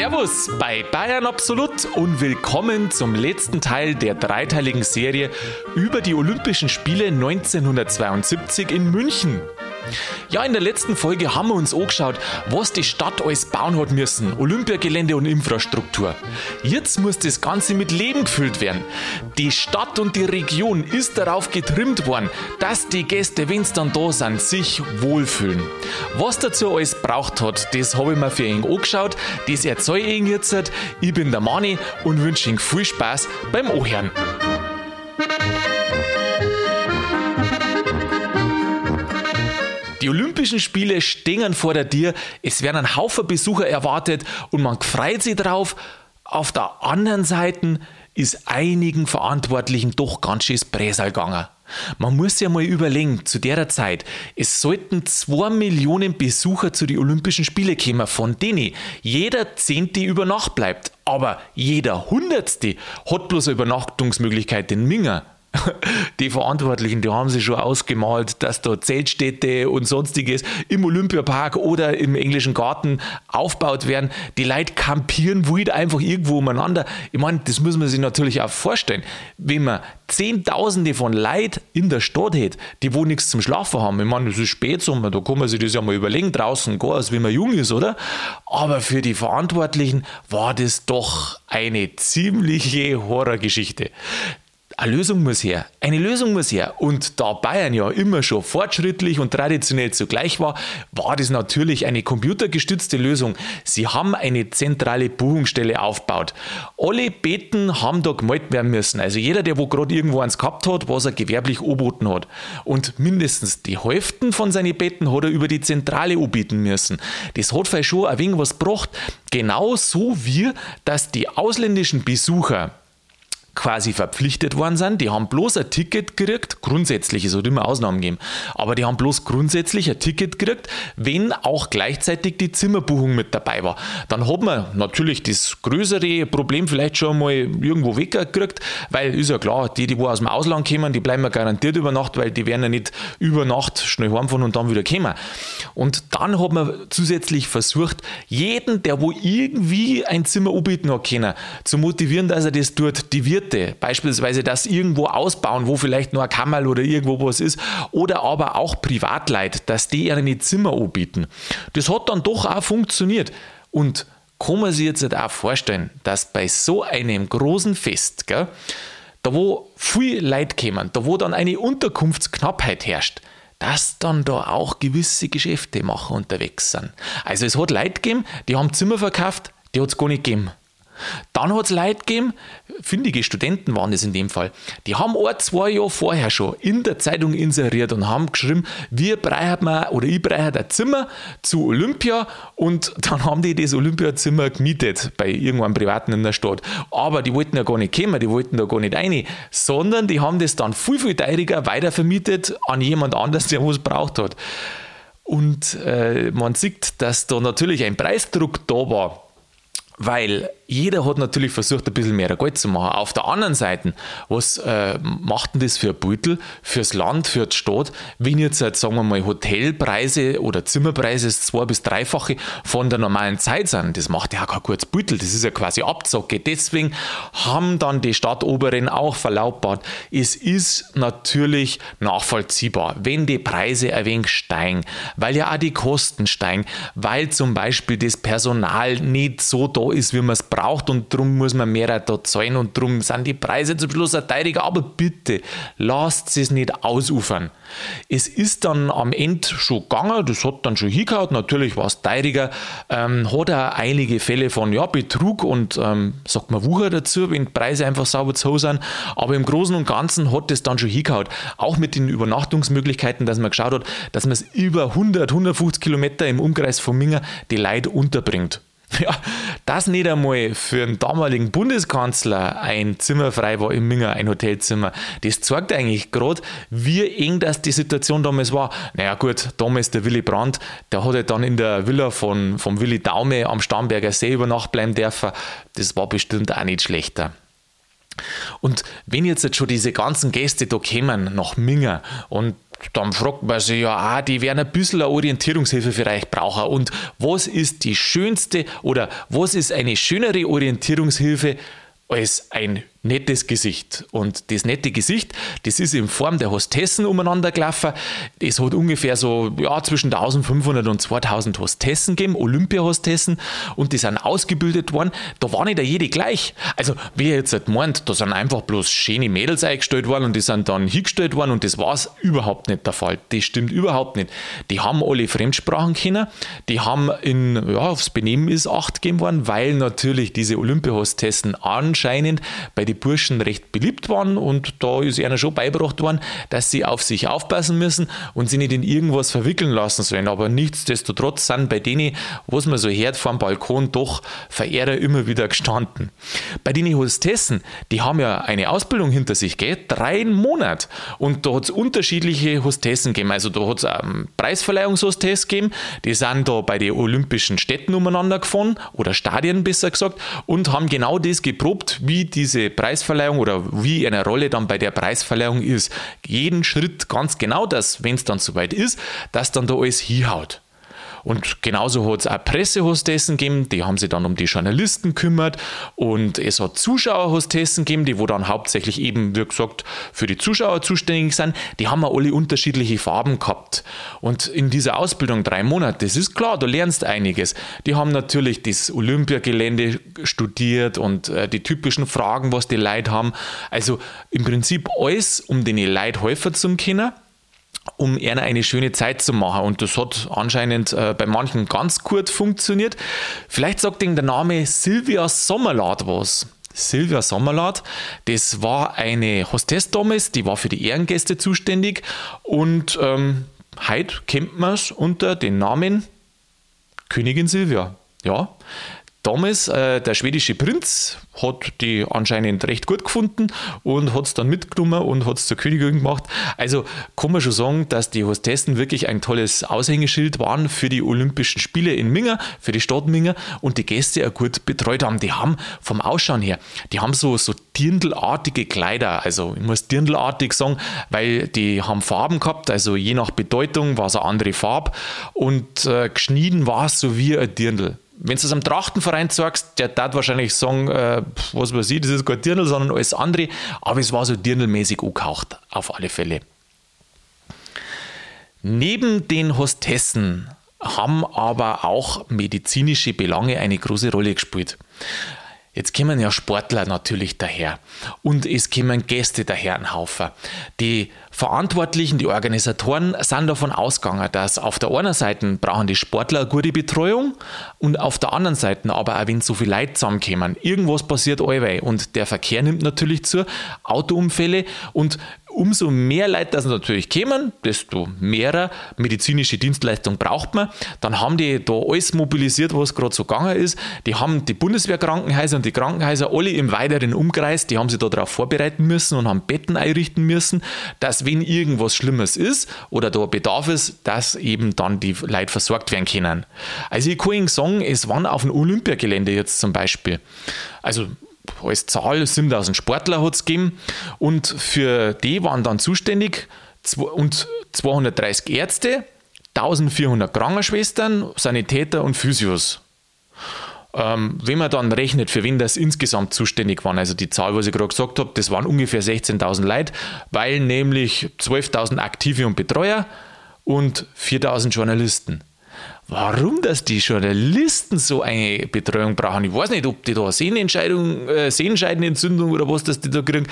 Servus bei Bayern Absolut und willkommen zum letzten Teil der dreiteiligen Serie über die Olympischen Spiele 1972 in München. Ja, in der letzten Folge haben wir uns angeschaut, was die Stadt alles bauen hat müssen. Olympiagelände und Infrastruktur. Jetzt muss das Ganze mit Leben gefüllt werden. Die Stadt und die Region ist darauf getrimmt worden, dass die Gäste, wenn sie dann da sind, sich wohlfühlen. Was dazu alles braucht hat, das habe ich mir für ihn angeschaut. Das erzähle ich Ihnen jetzt. Ich bin der Mani und wünsche Ihnen viel Spaß beim Ohren. Die Olympischen Spiele stehen vor der Tür, es werden ein Haufen Besucher erwartet und man freut sich drauf. Auf der anderen Seite ist einigen Verantwortlichen doch ganz schön Bräsal gegangen. Man muss ja mal überlegen, zu der Zeit, es sollten zwei Millionen Besucher zu den Olympischen Spielen kommen, von denen jeder Zehnte über Nacht bleibt. Aber jeder Hundertste hat bloß eine Übernachtungsmöglichkeit in Minger die Verantwortlichen, die haben sich schon ausgemalt, dass da Zeltstädte und sonstiges im Olympiapark oder im englischen Garten aufgebaut werden. Die Leute kampieren wild einfach irgendwo umeinander. Ich meine, das muss man sich natürlich auch vorstellen. Wenn man Zehntausende von Leuten in der Stadt hat, die wo nichts zum Schlafen haben. Ich meine, es ist Spätsommer, da kann man sich das ja mal überlegen, draußen gar als wenn man jung ist, oder? Aber für die Verantwortlichen war das doch eine ziemliche Horrorgeschichte. Eine Lösung muss her. Eine Lösung muss her. Und da Bayern ja immer schon fortschrittlich und traditionell zugleich war, war das natürlich eine computergestützte Lösung. Sie haben eine zentrale Buchungsstelle aufgebaut. Alle Beten haben da gemeldet werden müssen. Also jeder, der wo gerade irgendwo eins gehabt hat, was er gewerblich anboten hat. Und mindestens die Hälfte von seinen Betten hat er über die Zentrale anbieten müssen. Das hat vielleicht schon ein wenig was gebracht. Genauso wie, dass die ausländischen Besucher quasi verpflichtet worden sind. Die haben bloß ein Ticket gekriegt, grundsätzlich, es hat immer Ausnahmen gegeben, aber die haben bloß grundsätzlich ein Ticket gekriegt, wenn auch gleichzeitig die Zimmerbuchung mit dabei war. Dann hat man natürlich das größere Problem vielleicht schon mal irgendwo weggekriegt, weil ist ja klar, die, die wo aus dem Ausland kommen, die bleiben ja garantiert über Nacht, weil die werden ja nicht über Nacht schnell heimfahren und dann wieder kommen. Und dann hat man zusätzlich versucht, jeden, der wo irgendwie ein Zimmer anbieten hat können, zu motivieren, dass er das tut. Die wird Dritte, beispielsweise das irgendwo ausbauen, wo vielleicht nur ein Kammerl oder irgendwo was ist, oder aber auch Privatleit, dass die ihre Zimmer anbieten. Das hat dann doch auch funktioniert. Und kann man sich jetzt auch vorstellen, dass bei so einem großen Fest, gell, da wo viel Leute kommen, da wo dann eine Unterkunftsknappheit herrscht, dass dann da auch gewisse Geschäftemacher unterwegs sind. Also es hat Leute gegeben, die haben Zimmer verkauft, die hat es gar nicht gegeben. Dann hat es Leute gegeben, findige Studenten waren es in dem Fall, die haben ein, zwei Jahre vorher schon in der Zeitung inseriert und haben geschrieben, wir brauchen mal oder ich brauche ein Zimmer zu Olympia und dann haben die das Olympiazimmer gemietet bei irgendeinem Privaten in der Stadt. Aber die wollten ja gar nicht kommen, die wollten da gar nicht rein, sondern die haben das dann viel, viel teurer weitervermietet an jemand anders, der was braucht hat. Und äh, man sieht, dass da natürlich ein Preisdruck da war, weil jeder hat natürlich versucht, ein bisschen mehr Geld zu machen. Auf der anderen Seite, was äh, macht denn das für ein Beutel, fürs Land, für die Stadt, wenn jetzt, halt, sagen wir mal, Hotelpreise oder Zimmerpreise das zwei- bis dreifache von der normalen Zeit sind? Das macht ja kein gutes Beutel, das ist ja quasi Abzocke. Deswegen haben dann die Stadtoberen auch verlautbart, es ist natürlich nachvollziehbar, wenn die Preise ein wenig steigen, weil ja auch die Kosten steigen, weil zum Beispiel das Personal nicht so da ist, wie man es braucht braucht und darum muss man mehr da zahlen und darum sind die Preise zum Schluss ein teurer. Aber bitte, lasst es nicht ausufern. Es ist dann am Ende schon gegangen, das hat dann schon hingehauen, natürlich war es teurer, ähm, hat auch einige Fälle von ja, Betrug und ähm, sagt man Wucher dazu, wenn die Preise einfach sauber zu sind, aber im Großen und Ganzen hat das dann schon hingehauen. Auch mit den Übernachtungsmöglichkeiten, dass man geschaut hat, dass man es über 100, 150 Kilometer im Umkreis von Minger die Leute unterbringt. Ja, dass nicht einmal für einen damaligen Bundeskanzler ein Zimmer frei war im Minger, ein Hotelzimmer, das zeigt eigentlich gerade, wie eng das die Situation damals war. Naja gut, damals der Willy Brandt, der hatte dann in der Villa von, vom Willy Daume am Starnberger See über Nacht bleiben dürfen. Das war bestimmt auch nicht schlechter. Und wenn jetzt, jetzt schon diese ganzen Gäste da kommen nach Minger und dann fragt man sich ja auch, die werden ein bisschen eine Orientierungshilfe für euch brauchen. Und was ist die schönste oder was ist eine schönere Orientierungshilfe als ein nettes Gesicht. Und das nette Gesicht, das ist in Form der Hostessen umeinander gelaufen. Es hat ungefähr so ja, zwischen 1500 und 2000 Hostessen gegeben, Olympia-Hostessen, und die sind ausgebildet worden. Da war nicht jede gleich. Also, wer jetzt halt meint, da sind einfach bloß schöne Mädels eingestellt worden und die sind dann hingestellt worden und das war es überhaupt nicht der Fall. Das stimmt überhaupt nicht. Die haben alle Fremdsprachen kennen, die haben in, ja, aufs Benehmen ist Acht gegeben worden, weil natürlich diese Olympia-Hostessen anscheinend bei die Burschen recht beliebt waren und da ist einer schon beigebracht worden, dass sie auf sich aufpassen müssen und sie nicht in irgendwas verwickeln lassen sollen. Aber nichtsdestotrotz sind bei denen, was man so hört vom Balkon, doch Verehrer immer wieder gestanden. Bei den Hostessen, die haben ja eine Ausbildung hinter sich, gell? drei Monate. Und da hat es unterschiedliche Hostessen gegeben. Also da hat es ähm, Preisverleihungshostess gegeben, die sind da bei den olympischen Städten umeinander gefahren oder Stadien besser gesagt und haben genau das geprobt, wie diese Preisverleihung oder wie eine Rolle dann bei der Preisverleihung ist. Jeden Schritt ganz genau, dass, wenn es dann soweit ist, dass dann da alles hinhaut. Und genauso hat es auch Pressehostessen gegeben, die haben sich dann um die Journalisten kümmert. Und es hat Zuschauerhostessen gegeben, die wo dann hauptsächlich eben, wie gesagt, für die Zuschauer zuständig sind. Die haben auch alle unterschiedliche Farben gehabt. Und in dieser Ausbildung drei Monate, das ist klar, du lernst einiges. Die haben natürlich das Olympiagelände studiert und äh, die typischen Fragen, was die Leute haben. Also im Prinzip alles, um den Leute helfen zu können um eher eine schöne Zeit zu machen. Und das hat anscheinend äh, bei manchen ganz gut funktioniert. Vielleicht sagt Ihnen der Name Silvia Sommerlad was. Silvia Sommerlad, das war eine Hostess damals, die war für die Ehrengäste zuständig und ähm, heute kennt man es unter dem Namen Königin Silvia. Ja, Damals, äh, der schwedische Prinz hat die anscheinend recht gut gefunden und hat es dann mitgenommen und hat es zur Königin gemacht. Also kann man schon sagen, dass die Hostessen wirklich ein tolles Aushängeschild waren für die Olympischen Spiele in Minga, für die Stadt Minga und die Gäste auch gut betreut haben. Die haben vom Ausschauen her, die haben so, so dirndlartige Kleider. Also ich muss dirndlartig sagen, weil die haben Farben gehabt, also je nach Bedeutung war es eine andere Farbe und äh, geschnitten war es so wie ein Dirndl wenn du es einem Trachtenverein sagst, der darf wahrscheinlich sagen, äh, was weiß ich, das ist kein Dirndl, sondern alles andere, aber es war so dirndlmäßig angehaucht, auf alle Fälle. Neben den Hostessen haben aber auch medizinische Belange eine große Rolle gespielt. Jetzt kommen ja Sportler natürlich daher und es kommen Gäste daher ein Haufen. Die Verantwortlichen, die Organisatoren sind davon ausgegangen, dass auf der einen Seite brauchen die Sportler eine gute Betreuung und auf der anderen Seite aber auch wenn so viele Leute zusammenkommen, irgendwas passiert allweil und der Verkehr nimmt natürlich zu, Autounfälle und umso mehr Leute das natürlich kommen, desto mehr medizinische Dienstleistung braucht man. Dann haben die da alles mobilisiert, was gerade so gegangen ist. Die haben die Bundeswehrkrankenhäuser und die Krankenhäuser alle im weiteren Umkreis, die haben sich darauf vorbereiten müssen und haben Betten einrichten müssen, dass wenn irgendwas Schlimmes ist oder da Bedarf ist, dass eben dann die Leute versorgt werden können. Also ich kann Ihnen sagen, es waren auf dem Olympiagelände jetzt zum Beispiel. Also als Zahl 7000 Sportler hat es gegeben und für die waren dann zuständig und 230 Ärzte, 1400 Krankenschwestern, Sanitäter und Physios. Ähm, wenn man dann rechnet, für wen das insgesamt zuständig waren, also die Zahl, was ich gerade gesagt habe, das waren ungefähr 16.000 Leute, weil nämlich 12.000 Aktive und Betreuer und 4.000 Journalisten warum dass die Journalisten so eine Betreuung brauchen. Ich weiß nicht, ob die da Sehnenentscheidung, äh, Sehenscheidenentzündung oder was, dass die da kriegen.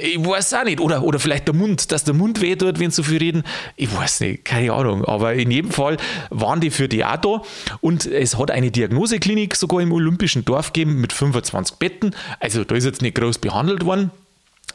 Ich weiß auch nicht. Oder, oder vielleicht der Mund, dass der Mund weh tut, wenn sie so viel reden. Ich weiß nicht, keine Ahnung. Aber in jedem Fall waren die für die auch da. Und es hat eine Diagnoseklinik sogar im Olympischen Dorf gegeben mit 25 Betten. Also da ist jetzt nicht groß behandelt worden.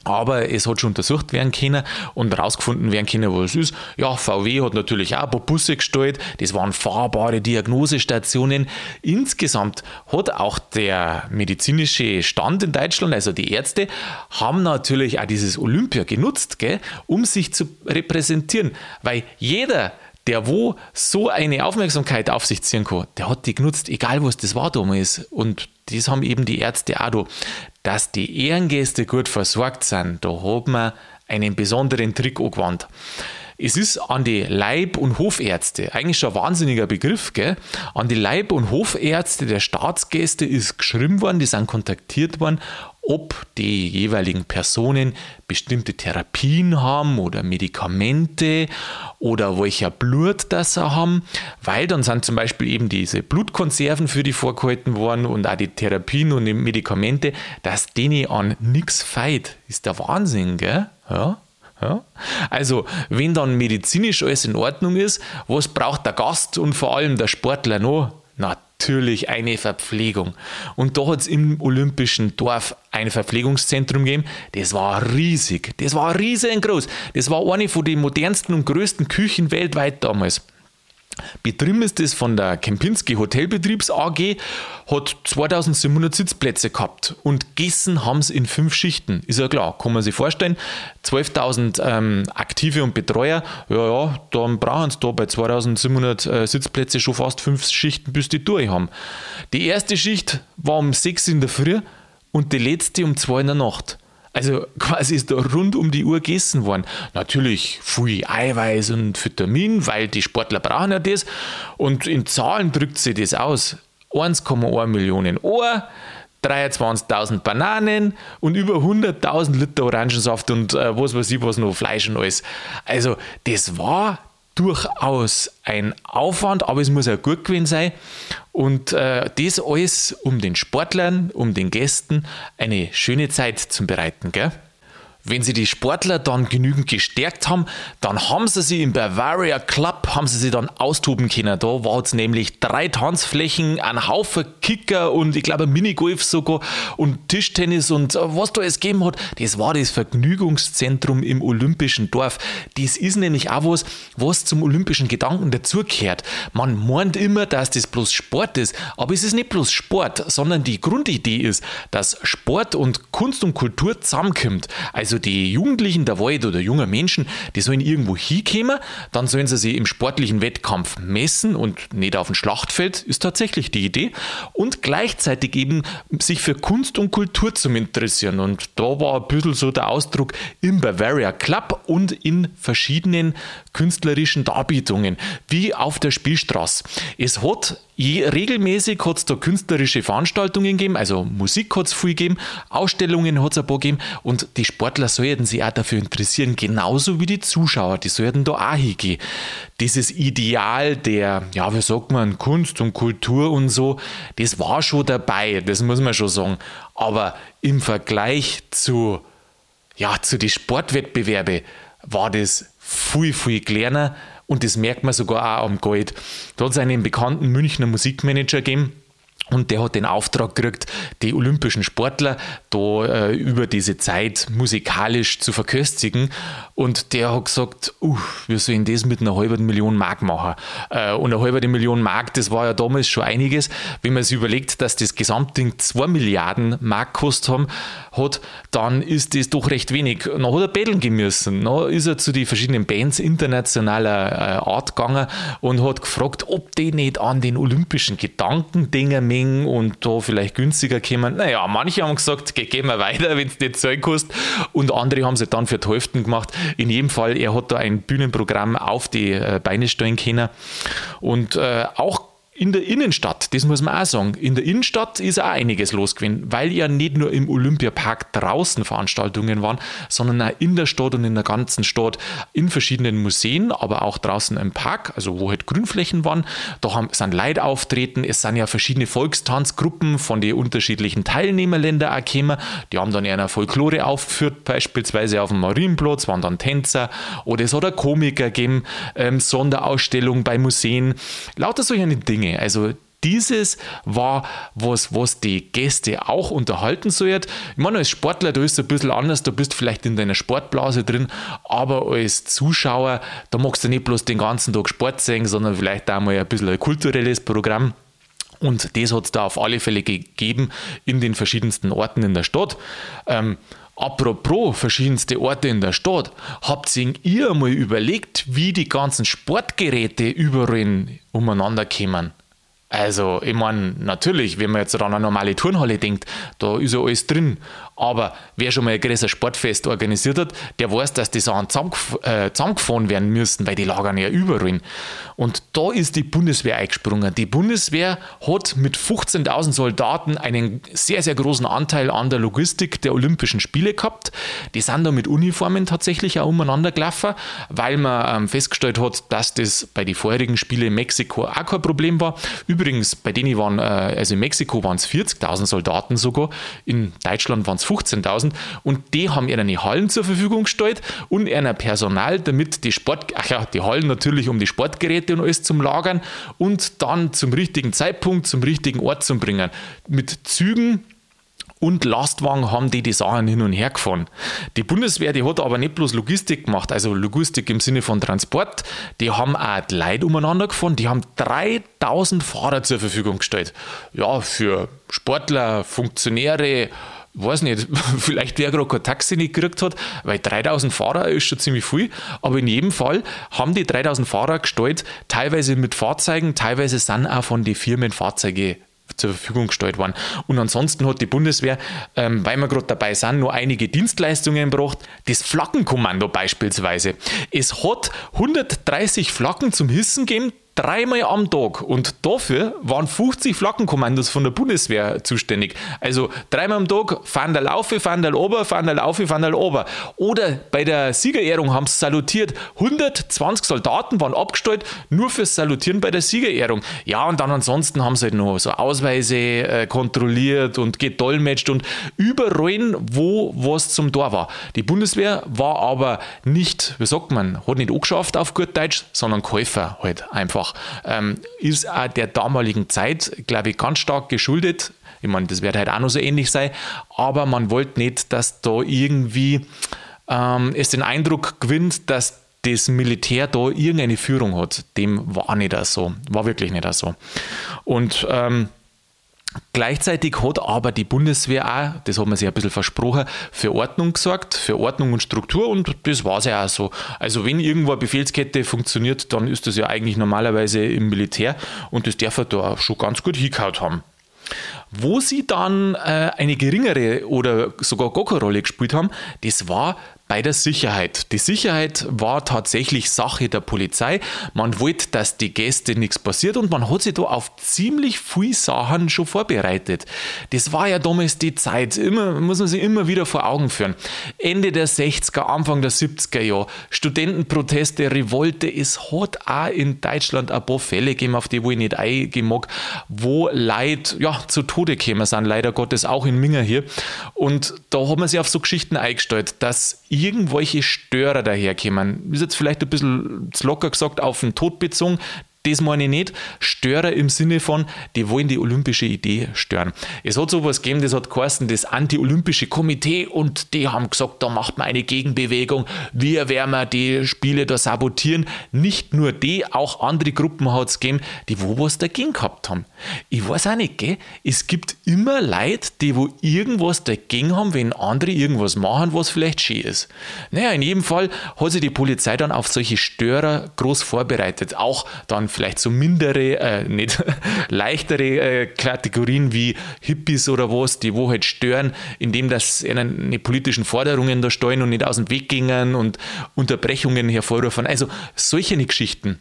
Aber es hat schon untersucht werden können und herausgefunden werden können, was es ist. Ja, VW hat natürlich auch ein paar Busse gestellt. Das waren fahrbare Diagnosestationen. Insgesamt hat auch der medizinische Stand in Deutschland, also die Ärzte, haben natürlich auch dieses Olympia genutzt, gell, um sich zu repräsentieren. Weil jeder, der wo so eine Aufmerksamkeit auf sich ziehen kann, der hat die genutzt, egal was das war damals. Und das haben eben die Ärzte auch da. Dass die Ehrengäste gut versorgt sind, da hat man einen besonderen Trick angewandt. Es ist an die Leib- und Hofärzte, eigentlich schon ein wahnsinniger Begriff, gell? An die Leib- und Hofärzte der Staatsgäste ist geschrieben worden, die sind kontaktiert worden, ob die jeweiligen Personen bestimmte Therapien haben oder Medikamente oder welcher Blut das sie haben, weil dann sind zum Beispiel eben diese Blutkonserven für die vorgehalten worden und auch die Therapien und die Medikamente, dass denen an nichts feit. Ist der Wahnsinn, gell? Ja. Ja? Also, wenn dann medizinisch alles in Ordnung ist, was braucht der Gast und vor allem der Sportler noch? Natürlich eine Verpflegung. Und da hat es im Olympischen Dorf ein Verpflegungszentrum gegeben. Das war riesig. Das war riesengroß. Das war eine von den modernsten und größten Küchen weltweit damals. Betrieben ist das von der Kempinski Hotelbetriebs AG, hat 2700 Sitzplätze gehabt und gegessen haben es in fünf Schichten. Ist ja klar, kann man sich vorstellen. 12.000 ähm, Aktive und Betreuer, ja, ja, dann brauchen sie da bei 2700 äh, Sitzplätze schon fast fünf Schichten, bis die durch haben. Die erste Schicht war um 6 in der Früh und die letzte um 2 in der Nacht. Also quasi ist da rund um die Uhr gegessen worden. Natürlich viel Eiweiß und Vitamin, weil die Sportler brauchen ja das. Und in Zahlen drückt sich das aus. 1,1 Millionen Ohr, 23.000 Bananen und über 100.000 Liter Orangensaft und äh, was weiß ich, was noch Fleisch und alles. Also das war durchaus ein Aufwand, aber es muss auch gut gewesen sein. Und äh, das alles, um den Sportlern, um den Gästen eine schöne Zeit zu bereiten. Gell? Wenn sie die Sportler dann genügend gestärkt haben, dann haben sie sie im Bavaria Club, haben sie sie dann austoben können. Da war es nämlich drei Tanzflächen, ein Haufen Kicker und ich glaube Minigolf sogar und Tischtennis und äh, was da es gegeben hat, das war das Vergnügungszentrum im Olympischen Dorf. Das ist nämlich auch was, was zum olympischen Gedanken dazugehört. Man meint immer, dass das bloß Sport ist, aber es ist nicht bloß Sport, sondern die Grundidee ist, dass Sport und Kunst und Kultur zusammenkommt. Also also die Jugendlichen der Wald oder junge Menschen, die sollen irgendwo hinkommen, dann sollen sie sich im sportlichen Wettkampf messen und nicht auf dem Schlachtfeld, ist tatsächlich die Idee. Und gleichzeitig eben sich für Kunst und Kultur zu interessieren. Und da war ein bisschen so der Ausdruck im Bavaria Club und in verschiedenen künstlerischen Darbietungen, wie auf der Spielstraße. Es hat Je, regelmäßig hat es da künstlerische Veranstaltungen gegeben, also Musik hat es viel gegeben, Ausstellungen hat es ein paar gegeben und die Sportler sollten sich auch dafür interessieren, genauso wie die Zuschauer, die sollten da auch hingehen. Dieses Ideal der, ja, wie sagt man, Kunst und Kultur und so, das war schon dabei, das muss man schon sagen. Aber im Vergleich zu, ja, zu den Sportwettbewerben war das viel, viel kleiner und das merkt man sogar auch am Gold. Da hat es einen bekannten Münchner Musikmanager gegeben, und der hat den Auftrag gekriegt, die olympischen Sportler da äh, über diese Zeit musikalisch zu verköstigen. Und der hat gesagt, uh, wir sollen das mit einer halben Million Mark machen. Äh, und eine halbe Million Mark, das war ja damals schon einiges. Wenn man sich überlegt, dass das Gesamtding 2 Milliarden Mark gekostet hat, dann ist das doch recht wenig. Dann hat er betteln müssen. Dann ist er zu den verschiedenen Bands internationaler äh, Art gegangen und hat gefragt, ob die nicht an den olympischen Gedankendingen Menge und da vielleicht günstiger kommen. Naja, manche haben gesagt, gehen wir weiter, wenn es nicht Zeug kostet. Und andere haben es dann für die gemacht. In jedem Fall, er hat da ein Bühnenprogramm auf die äh, Beine stellen können. Und äh, auch in der Innenstadt, das muss man auch sagen, in der Innenstadt ist auch einiges los gewesen, weil ja nicht nur im Olympiapark draußen Veranstaltungen waren, sondern auch in der Stadt und in der ganzen Stadt, in verschiedenen Museen, aber auch draußen im Park, also wo halt Grünflächen waren. Da haben, sind Leute auftreten, es sind ja verschiedene Volkstanzgruppen von den unterschiedlichen Teilnehmerländern auch gekommen. Die haben dann ja eine Folklore aufgeführt, beispielsweise auf dem Marienplatz, waren dann Tänzer oder es hat Komiker gegeben, ähm, Sonderausstellung bei Museen, lauter solche Dinge. Dinge. Also dieses war was, was die Gäste auch unterhalten soll. Ich meine, als Sportler, da ist es ein bisschen anders, da bist du vielleicht in deiner Sportblase drin, aber als Zuschauer, da magst du nicht bloß den ganzen Tag Sport sehen, sondern vielleicht auch mal ein bisschen ein kulturelles Programm. Und das hat es da auf alle Fälle gegeben in den verschiedensten Orten in der Stadt. Ähm, Apropos verschiedenste Orte in der Stadt, habt ihr mal überlegt, wie die ganzen Sportgeräte überall umeinander kommen? Also, ich meine, natürlich, wenn man jetzt an eine normale Turnhalle denkt, da ist ja alles drin. Aber wer schon mal ein größeres Sportfest organisiert hat, der weiß, dass die Sachen äh, zusammengefahren werden müssen, weil die lagern ja überall. Und da ist die Bundeswehr eingesprungen. Die Bundeswehr hat mit 15.000 Soldaten einen sehr, sehr großen Anteil an der Logistik der Olympischen Spiele gehabt. Die sind da mit Uniformen tatsächlich auch umeinander gelaufen, weil man ähm, festgestellt hat, dass das bei den vorherigen Spielen in Mexiko auch kein Problem war. Übrigens, bei denen waren, äh, also in Mexiko waren es 40.000 Soldaten sogar, in Deutschland waren es 15.000 und die haben ihnen die Hallen zur Verfügung gestellt und ihnen Personal, damit die Sport, ach ja, die Hallen natürlich um die Sportgeräte und alles zum Lagern und dann zum richtigen Zeitpunkt, zum richtigen Ort zu bringen. Mit Zügen und Lastwagen haben die die Sachen hin und her gefahren. Die Bundeswehr, die hat aber nicht bloß Logistik gemacht, also Logistik im Sinne von Transport, die haben auch die Leute umeinander gefahren, die haben 3000 Fahrer zur Verfügung gestellt. Ja, für Sportler, Funktionäre, weiß nicht, vielleicht wer gerade kein Taxi nicht gekriegt hat, weil 3000 Fahrer ist schon ziemlich viel, aber in jedem Fall haben die 3000 Fahrer gestellt, teilweise mit Fahrzeugen, teilweise sind auch von den Firmen Fahrzeuge zur Verfügung gestellt worden. Und ansonsten hat die Bundeswehr, ähm, weil wir gerade dabei sind, nur einige Dienstleistungen gebracht. Das Flaggenkommando beispielsweise. Es hat 130 Flaggen zum Hissen gegeben, dreimal am Tag. Und dafür waren 50 Flaggenkommandos von der Bundeswehr zuständig. Also dreimal am Tag, Fandal laufe, Fandal ober, Fandal laufe, Fandal ober. Oder bei der Siegerehrung haben sie salutiert. 120 Soldaten waren abgestellt, nur fürs Salutieren bei der Siegerehrung. Ja, und dann ansonsten haben sie halt noch so Ausweise äh, kontrolliert und gedolmetscht und überall, wo was zum Tor war. Die Bundeswehr war aber nicht, wie sagt man, hat nicht angeschafft auf gut Deutsch, sondern Käufer halt einfach einfach. Ähm, ist auch der damaligen Zeit, glaube ich, ganz stark geschuldet. Ich meine, das wird halt auch noch so ähnlich sein, aber man wollte nicht, dass da irgendwie ähm, es den Eindruck gewinnt, dass das Militär da irgendeine Führung hat. Dem war nicht so. War wirklich nicht so. Und ähm, Gleichzeitig hat aber die Bundeswehr auch, das hat man sich ein bisschen versprochen, für Ordnung gesorgt, für Ordnung und Struktur und das war es ja auch so. Also wenn irgendwo eine Befehlskette funktioniert, dann ist das ja eigentlich normalerweise im Militär und das darf er da schon ganz gut hingehaut haben. Wo sie dann äh, eine geringere oder sogar gar keine Rolle gespielt haben, das war bei der Sicherheit. Die Sicherheit war tatsächlich Sache der Polizei. Man wollte, dass die Gäste nichts passiert und man hat sich da auf ziemlich viele Sachen schon vorbereitet. Das war ja damals die Zeit, immer, muss man sich immer wieder vor Augen führen. Ende der 60er, Anfang der 70er Jahre, Studentenproteste, Revolte, es hat auch in Deutschland ein paar Fälle gegeben, auf die wo ich nicht eingehen mag, wo Leute ja, zu Tode gekommen sind, leider Gottes auch in Minger hier. Und da hat man sich auf so Geschichten eingestellt, dass irgendwelche Störer daherkommen. Ist jetzt vielleicht ein bisschen locker gesagt auf den Tod bezogen. Das meine ich nicht. Störer im Sinne von, die wollen die olympische Idee stören. Es hat sowas gegeben, das hat geheißen, das Anti-Olympische Komitee und die haben gesagt, da macht man eine Gegenbewegung. Wir werden die Spiele da sabotieren. Nicht nur die, auch andere Gruppen hat es gegeben, die wo was dagegen gehabt haben. Ich weiß auch nicht, gell? Es gibt immer Leute, die wo irgendwas dagegen haben, wenn andere irgendwas machen, was vielleicht schön ist. Naja, in jedem Fall hat sich die Polizei dann auf solche Störer groß vorbereitet. Auch dann vielleicht so mindere, äh, nicht leichtere äh, Kategorien wie Hippies oder was, die wo halt stören, indem das ihnen politischen Forderungen da steuern und nicht aus dem Weg gingen und Unterbrechungen hervorrufen. Also solche Geschichten.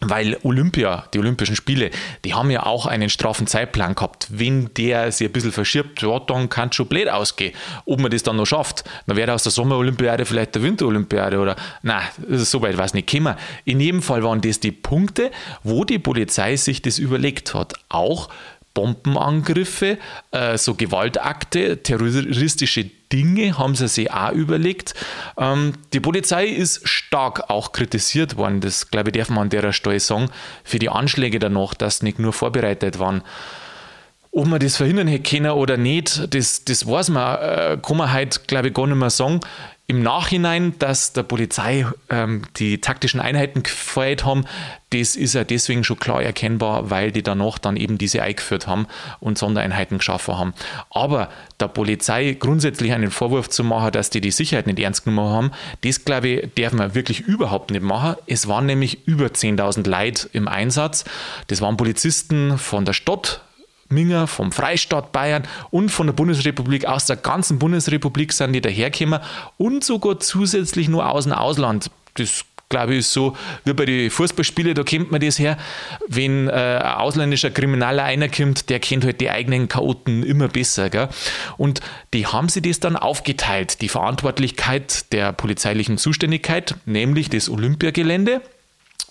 Weil Olympia, die Olympischen Spiele, die haben ja auch einen straffen Zeitplan gehabt. Wenn der sich ein bisschen verschiebt, ja, dann kann es schon blöd ausgehen. Ob man das dann noch schafft, dann wäre aus der Sommerolympiade vielleicht der Winterolympiade oder, na, so weit war es nicht gekommen. In jedem Fall waren das die Punkte, wo die Polizei sich das überlegt hat. Auch Bombenangriffe, äh, so Gewaltakte, terroristische Dinge haben sie sich auch überlegt. Ähm, die Polizei ist stark auch kritisiert worden, das glaube ich darf man an der Stelle sagen, für die Anschläge danach, dass nicht nur vorbereitet waren. Ob man das verhindern hätte können oder nicht, das, das weiß man, äh, kann man heute, glaube ich, gar nicht mehr sagen im Nachhinein, dass der Polizei ähm, die taktischen Einheiten gefeuert haben, das ist ja deswegen schon klar erkennbar, weil die danach dann eben diese eingeführt haben und Sondereinheiten geschaffen haben. Aber der Polizei grundsätzlich einen Vorwurf zu machen, dass die die Sicherheit nicht ernst genommen haben, das glaube ich, darf man wirklich überhaupt nicht machen. Es waren nämlich über 10.000 Leute im Einsatz. Das waren Polizisten von der Stadt, Minger, vom Freistaat Bayern und von der Bundesrepublik, aus der ganzen Bundesrepublik sind die dahergekommen und sogar zusätzlich nur aus dem Ausland. Das glaube ich, ist so wie bei den Fußballspielen, da kennt man das her. Wenn äh, ein ausländischer Krimineller reinkommt, der kennt halt die eigenen Chaoten immer besser. Gell? Und die haben sie das dann aufgeteilt, die Verantwortlichkeit der polizeilichen Zuständigkeit, nämlich das Olympiagelände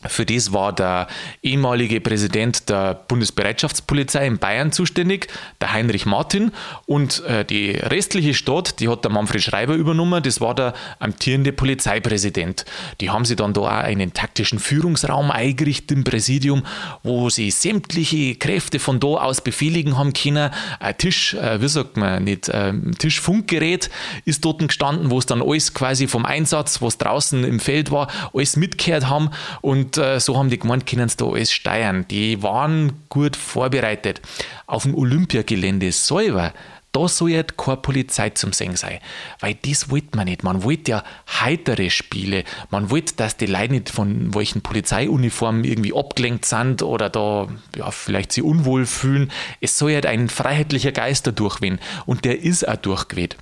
für das war der ehemalige Präsident der Bundesbereitschaftspolizei in Bayern zuständig, der Heinrich Martin. Und äh, die restliche Stadt, die hat der Manfred Schreiber übernommen, das war der amtierende Polizeipräsident. Die haben sie dann da auch einen taktischen Führungsraum eingerichtet im Präsidium, wo sie sämtliche Kräfte von da aus befehligen haben können. Ein Tisch, äh, wie sagt man, nicht, äh, Tischfunkgerät ist dort gestanden, wo es dann alles quasi vom Einsatz, was draußen im Feld war, alles mitgehört haben. Und und äh, so haben die gemeint, können sie da alles steuern. Die waren gut vorbereitet. Auf dem Olympiagelände selber, da soll ja keine Polizei zum Singen sein. Weil das wollte man nicht. Man wollte ja heitere Spiele. Man wollte, dass die Leute nicht von welchen Polizeiuniformen irgendwie abgelenkt sind oder da ja, vielleicht sie unwohl fühlen. Es soll ja ein freiheitlicher Geist da durchgehen. Und der ist auch durchgeweht.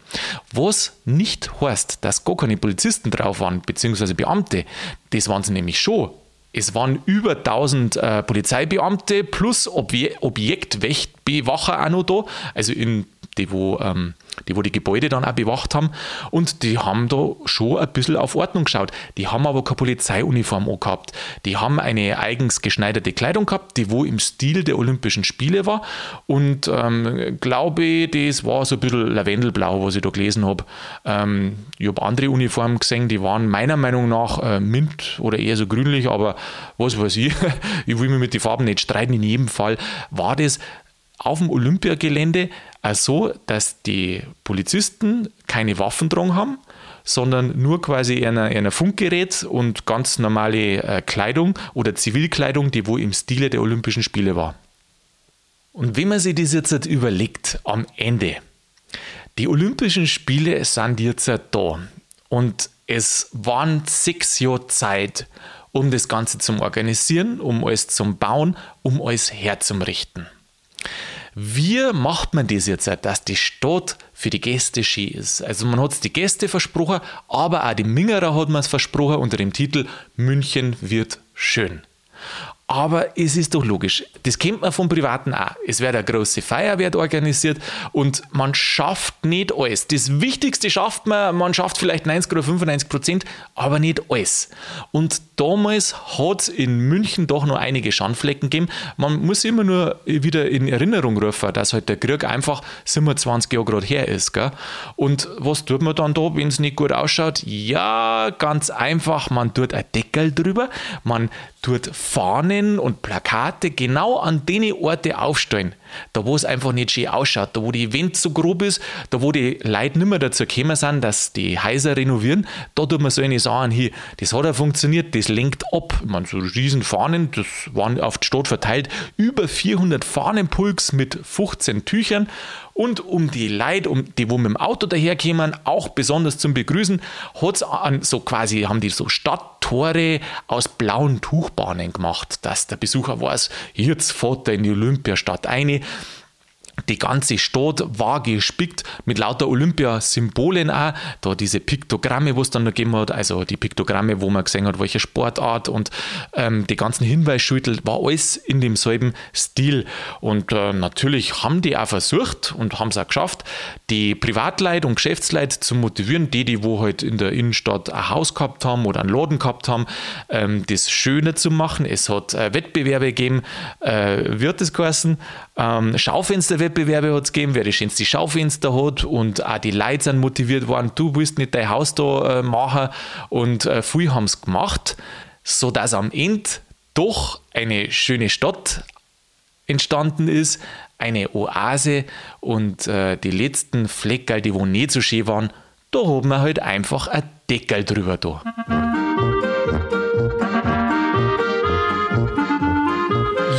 Was nicht heißt, dass gar keine Polizisten drauf waren, beziehungsweise Beamte. Das waren sie nämlich schon. Es waren über 1000 äh, Polizeibeamte plus Obje Objektbewacher auch noch da. Also in die, wo ähm, die wo die Gebäude dann auch bewacht haben. Und die haben da schon ein bisschen auf Ordnung geschaut. Die haben aber keine Polizeiuniform gehabt. Die haben eine eigens geschneiderte Kleidung gehabt, die wo im Stil der Olympischen Spiele war. Und ähm, glaube, das war so ein bisschen Lavendelblau, was ich da gelesen habe. Ähm, ich habe andere Uniformen gesehen, die waren meiner Meinung nach äh, mint oder eher so grünlich, aber was weiß ich. ich will mich mit den Farben nicht streiten. In jedem Fall war das auf dem Olympiagelände so, dass die Polizisten keine Waffen dran haben, sondern nur quasi ein Funkgerät und ganz normale äh, Kleidung oder Zivilkleidung, die wo im Stile der Olympischen Spiele war. Und wenn man sich das jetzt überlegt, am Ende, die Olympischen Spiele sind jetzt da und es waren sechs Jahre Zeit, um das Ganze zu organisieren, um alles zu bauen, um alles herzurichten. Wie macht man das jetzt, dass die Stadt für die Gäste schön ist? Also man hat es die Gäste versprochen, aber auch die Mingerer hat man es versprochen unter dem Titel München wird schön. Aber es ist doch logisch, das kennt man vom Privaten auch. Es wird eine große Feier organisiert und man schafft nicht alles. Das Wichtigste schafft man, man schafft vielleicht 90 oder 95 Prozent, aber nicht alles. Und damals hat es in München doch noch einige Schandflecken gegeben. Man muss immer nur wieder in Erinnerung rufen, dass halt der Krieg einfach 27 Jahre gerade her ist. Gell? Und was tut man dann da, wenn es nicht gut ausschaut? Ja, ganz einfach, man tut ein Deckel drüber, man tut Fahnen und Plakate genau an den Orten aufstellen, da wo es einfach nicht schön ausschaut, da wo die Wind so grob ist, da wo die Leute nicht mehr dazu gekommen sind, dass die Häuser renovieren, da tut man so eine Sachen hier. Das hat ja funktioniert, das lenkt ab. Man so riesen Fahnen, das waren auf die Stadt verteilt, über 400 Fahnenpulks mit 15 Tüchern und um die Leute, um die, wo mit dem Auto daherkämen, auch besonders zum Begrüßen, hat's an so quasi, haben die so Stadttore aus blauen Tuchbahnen gemacht, dass der Besucher weiß, jetzt fährt er in die Olympiastadt eine die ganze Stadt war gespickt mit lauter Olympiasymbolen auch. Da diese Piktogramme, wo es dann noch gegeben hat, also die Piktogramme, wo man gesehen hat, welche Sportart und ähm, die ganzen Hinweisschüttel, war alles in demselben Stil. Und äh, natürlich haben die auch versucht und haben es auch geschafft, die Privatleute und Geschäftsleute zu motivieren, die, die wo halt in der Innenstadt ein Haus gehabt haben oder einen Laden gehabt haben, ähm, das schöner zu machen. Es hat äh, Wettbewerbe gegeben, äh, wird es geheißen, ähm, Schaufensterwettbewerbe hat es gegeben, wer die schönste Schaufenster hat und auch die Leute sind motiviert worden, du willst nicht dein Haus da äh, machen und äh, viele haben es gemacht, sodass am Ende doch eine schöne Stadt entstanden ist, eine Oase und äh, die letzten Fleckerl, die wo nicht so schön waren, da haben wir halt einfach ein Deckel drüber da.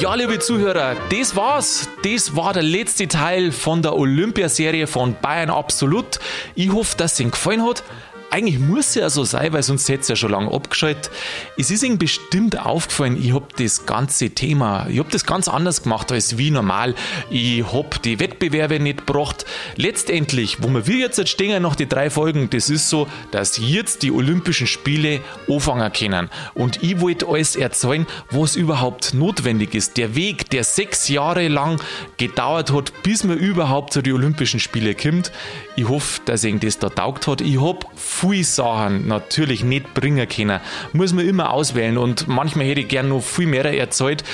Ja, liebe Zuhörer, das war's. Das war der letzte Teil von der Olympiaserie von Bayern Absolut. Ich hoffe, dass es Ihnen gefallen hat. Eigentlich muss es ja so sein, weil sonst hätte es ja schon lange abgeschaltet. Es ist Ihnen bestimmt aufgefallen, ich habe das ganze Thema, ich habe das ganz anders gemacht als wie normal. Ich habe die Wettbewerbe nicht gebracht. Letztendlich, wo wir jetzt stehen nach die drei Folgen, das ist so, dass jetzt die Olympischen Spiele anfangen können. Und ich wollte alles erzählen, was überhaupt notwendig ist. Der Weg, der sechs Jahre lang gedauert hat, bis man überhaupt zu den Olympischen Spielen kommt. Ich hoffe, dass Ihnen das da taugt hat. Ich habe viele Sachen natürlich nicht bringen können. Muss man immer auswählen und manchmal hätte ich gerne noch viel mehr erzählt.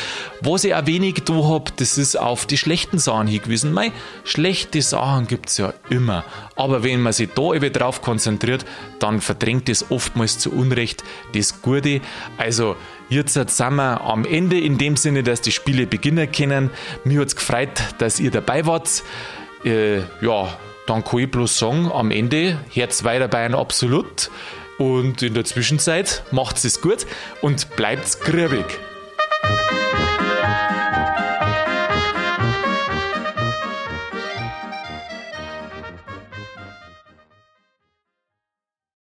Was ich auch wenig da habe, das ist auf die schlechten Sachen hingewiesen. Mei, schlechte Sachen gibt es ja immer. Aber wenn man sich da eben drauf konzentriert, dann verdrängt es oftmals zu Unrecht das Gute. Also, Jetzt sind wir am Ende in dem Sinne, dass die Spiele beginnen können. Mir hat es gefreut, dass ihr dabei wart. Äh, ja, dann kann ich bloß sagen, am Ende Herz weiter bei einem Absolut. Und in der Zwischenzeit macht es gut und bleibt grübig.